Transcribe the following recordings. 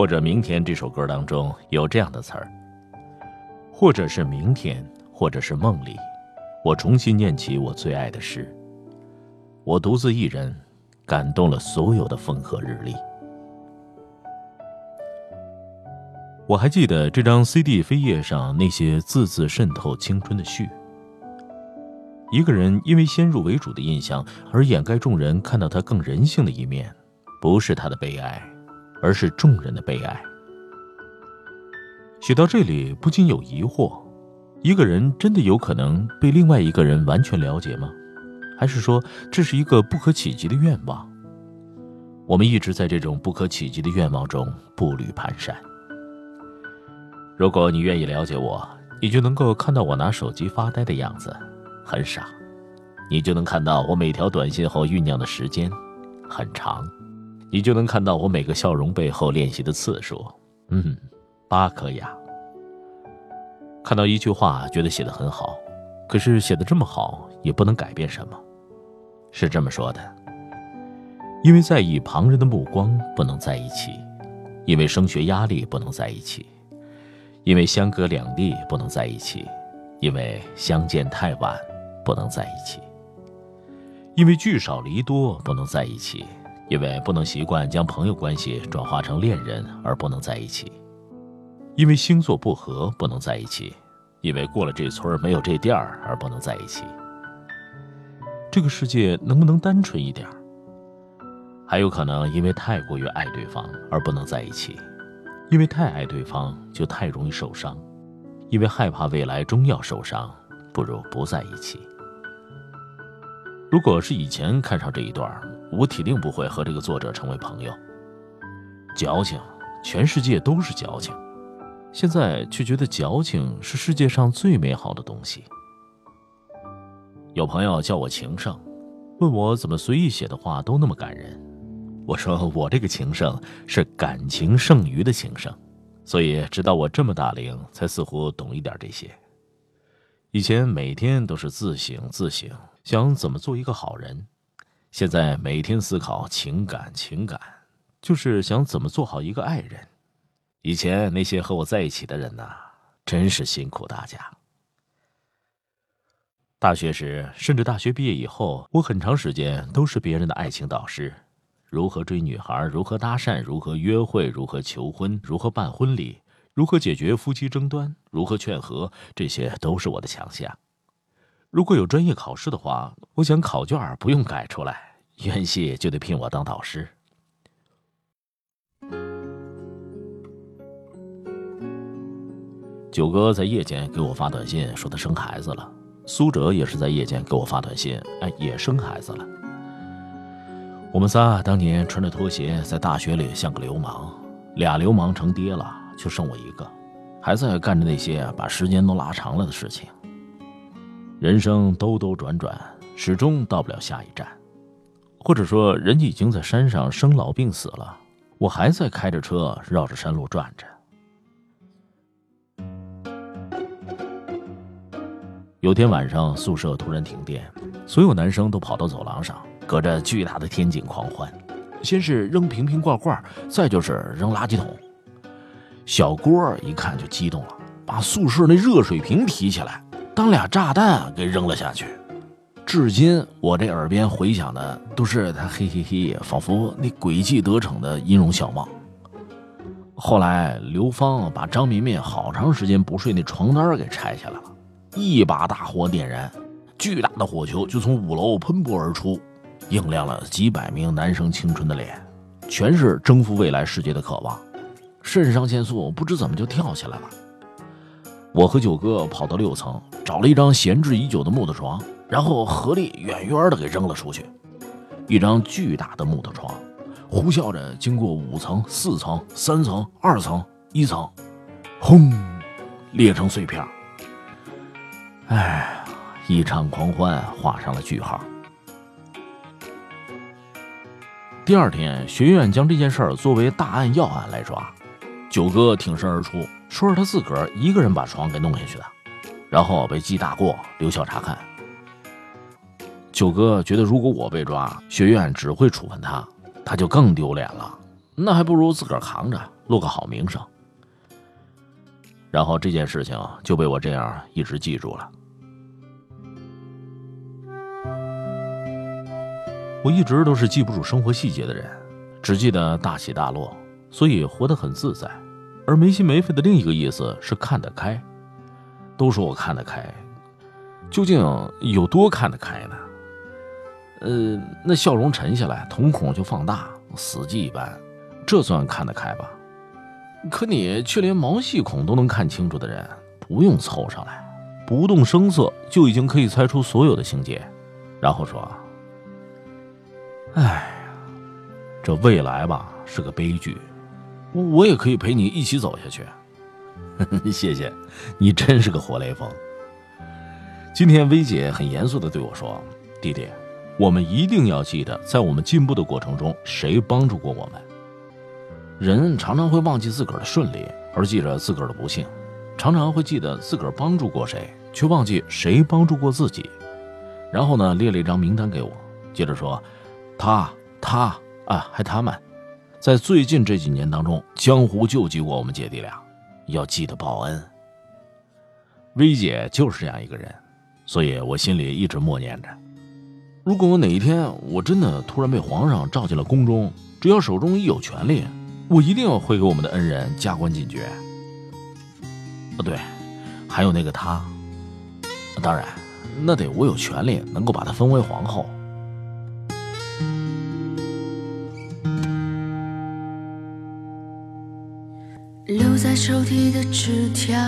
或者明天这首歌当中有这样的词儿，或者是明天，或者是梦里，我重新念起我最爱的诗。我独自一人，感动了所有的风和日丽。我还记得这张 CD 扉页上那些字字渗透青春的序。一个人因为先入为主的印象而掩盖众人看到他更人性的一面，不是他的悲哀。而是众人的悲哀。写到这里，不禁有疑惑：一个人真的有可能被另外一个人完全了解吗？还是说这是一个不可企及的愿望？我们一直在这种不可企及的愿望中步履蹒跚。如果你愿意了解我，你就能够看到我拿手机发呆的样子，很傻；你就能看到我每条短信后酝酿的时间，很长。你就能看到我每个笑容背后练习的次数，嗯，八颗牙。看到一句话，觉得写的很好，可是写的这么好，也不能改变什么。是这么说的：因为在意旁人的目光，不能在一起；因为升学压力，不能在一起；因为相隔两地，不能在一起；因为相见太晚，不能在一起；因为聚少离多，不能在一起。因为不能习惯将朋友关系转化成恋人而不能在一起，因为星座不合不能在一起，因为过了这村没有这店儿而不能在一起。这个世界能不能单纯一点？还有可能因为太过于爱对方而不能在一起，因为太爱对方就太容易受伤，因为害怕未来终要受伤，不如不在一起。如果是以前看上这一段，我铁定不会和这个作者成为朋友。矫情，全世界都是矫情，现在却觉得矫情是世界上最美好的东西。有朋友叫我情圣，问我怎么随意写的话都那么感人。我说我这个情圣是感情剩余的情圣，所以直到我这么大龄，才似乎懂一点这些。以前每天都是自省自省。想怎么做一个好人？现在每天思考情感，情感就是想怎么做好一个爱人。以前那些和我在一起的人呐，真是辛苦大家。大学时，甚至大学毕业以后，我很长时间都是别人的爱情导师。如何追女孩？如何搭讪？如何约会？如何求婚？如何办婚礼？如何解决夫妻争端？如何劝和？这些都是我的强项。如果有专业考试的话，我想考卷不用改出来，院系就得聘我当导师。九哥在夜间给我发短信说他生孩子了，苏哲也是在夜间给我发短信，哎，也生孩子了。我们仨当年穿着拖鞋在大学里像个流氓，俩流氓成爹了，就剩我一个，还在干着那些把时间都拉长了的事情。人生兜兜转转，始终到不了下一站，或者说，人家已经在山上生老病死了，我还在开着车绕着山路转着。有天晚上，宿舍突然停电，所有男生都跑到走廊上，隔着巨大的天井狂欢。先是扔瓶瓶罐罐，再就是扔垃圾桶。小郭一看就激动了，把宿舍那热水瓶提起来。当俩炸弹给扔了下去，至今我这耳边回响的都是他嘿嘿嘿，仿佛那诡计得逞的音容笑貌。后来刘芳把张明明好长时间不睡那床单给拆下来了，一把大火点燃，巨大的火球就从五楼喷薄而出，映亮了几百名男生青春的脸，全是征服未来世界的渴望，肾上腺素不知怎么就跳起来了。我和九哥跑到六层，找了一张闲置已久的木头床，然后合力远远的给扔了出去。一张巨大的木头床，呼啸着经过五层、四层、三层、二层、一层，轰，裂成碎片。哎，一场狂欢画上了句号。第二天，学院将这件事儿作为大案要案来抓。九哥挺身而出，说是他自个儿一个人把床给弄下去的，然后被记大过，留校察看。九哥觉得，如果我被抓，学院只会处分他，他就更丢脸了。那还不如自个儿扛着，落个好名声。然后这件事情就被我这样一直记住了。我一直都是记不住生活细节的人，只记得大起大落。所以活得很自在，而没心没肺的另一个意思是看得开。都说我看得开，究竟有多看得开呢？呃，那笑容沉下来，瞳孔就放大，死寂一般，这算看得开吧？可你却连毛细孔都能看清楚的人，不用凑上来，不动声色就已经可以猜出所有的情节，然后说：“哎呀，这未来吧是个悲剧。”我也可以陪你一起走下去，谢谢，你真是个活雷锋。今天薇姐很严肃的对我说：“弟弟，我们一定要记得，在我们进步的过程中，谁帮助过我们。人常常会忘记自个儿的顺利，而记着自个儿的不幸；常常会记得自个儿帮助过谁，却忘记谁帮助过自己。”然后呢，列了一张名单给我，接着说：“他、他啊，还他们。”在最近这几年当中，江湖救济过我们姐弟俩，要记得报恩。薇姐就是这样一个人，所以我心里一直默念着：如果我哪一天我真的突然被皇上召进了宫中，只要手中一有权力，我一定要会给我们的恩人加官进爵。哦，对，还有那个他，当然，那得我有权利能够把她封为皇后。抽屉的纸条，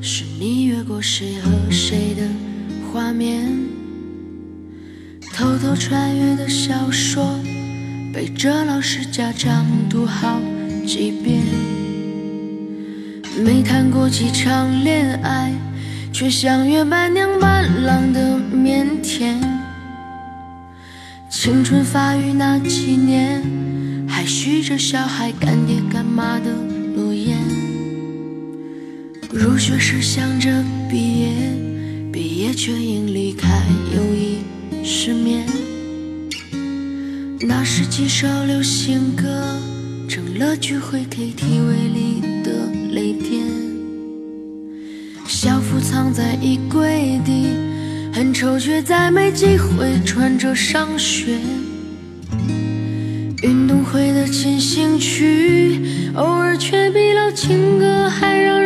是你越过谁和谁的画面。偷偷穿越的小说，背着老师家长读好几遍。没谈过几场恋爱，却像约伴娘伴郎的腼腆。青春发育那几年，还许着小孩干爹干妈的。入学时想着毕业，毕业却因离开又一失眠。那时几首流行歌，成了聚会 KTV 里的泪点。校服藏在衣柜底，很丑却再没机会穿着上学。运动会的进行曲，偶尔却比老情歌还让人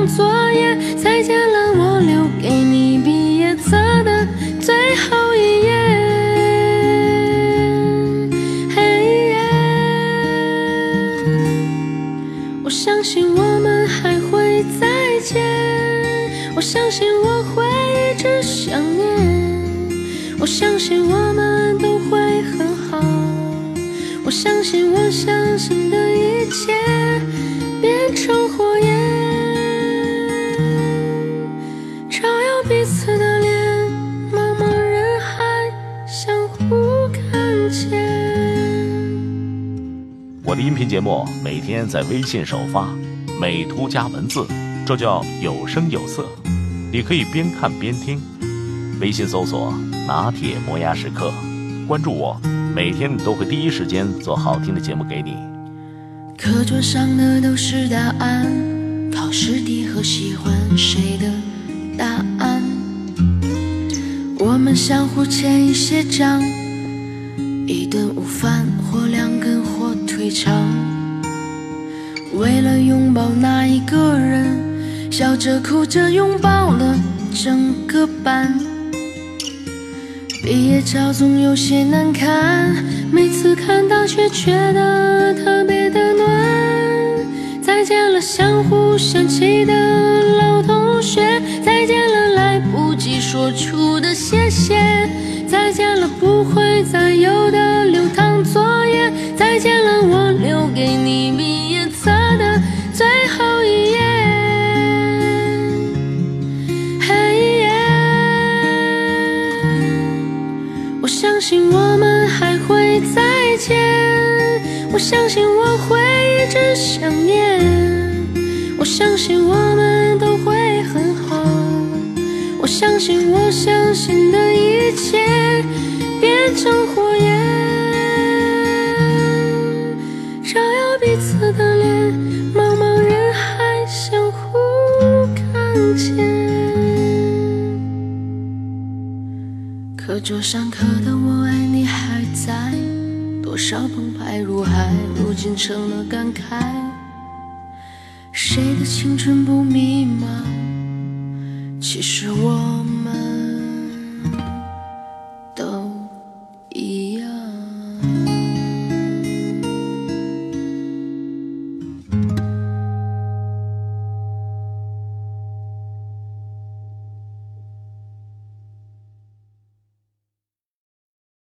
相信我相信的一切变成火焰，照耀彼此的脸，茫茫人海相互看见。我的音频节目每天在微信首发，美图加文字，这叫有声有色。你可以边看边听。微信搜索“拿铁磨牙时刻”，关注我，每天都会第一时间做好听的节目给你。课桌上的都是答案，考试题和喜欢谁的答案。我们相互欠一些账，一顿午饭或两根火。腿肠，为了拥抱那一个人，笑着哭着拥抱了整个班。毕业照总有些难看每次看到却觉得特别的暖。再见了相互嫌弃的老同学再见了来不及说出的谢谢再见了不会再相信我们还会再见，我相信我会一直想念，我相信我们都会很好，我相信我相信的一切变成火焰，照耀彼此的脸，茫茫人海相互看见。课桌上刻的我，少澎湃如海，如今成了感慨。谁的青春不迷茫？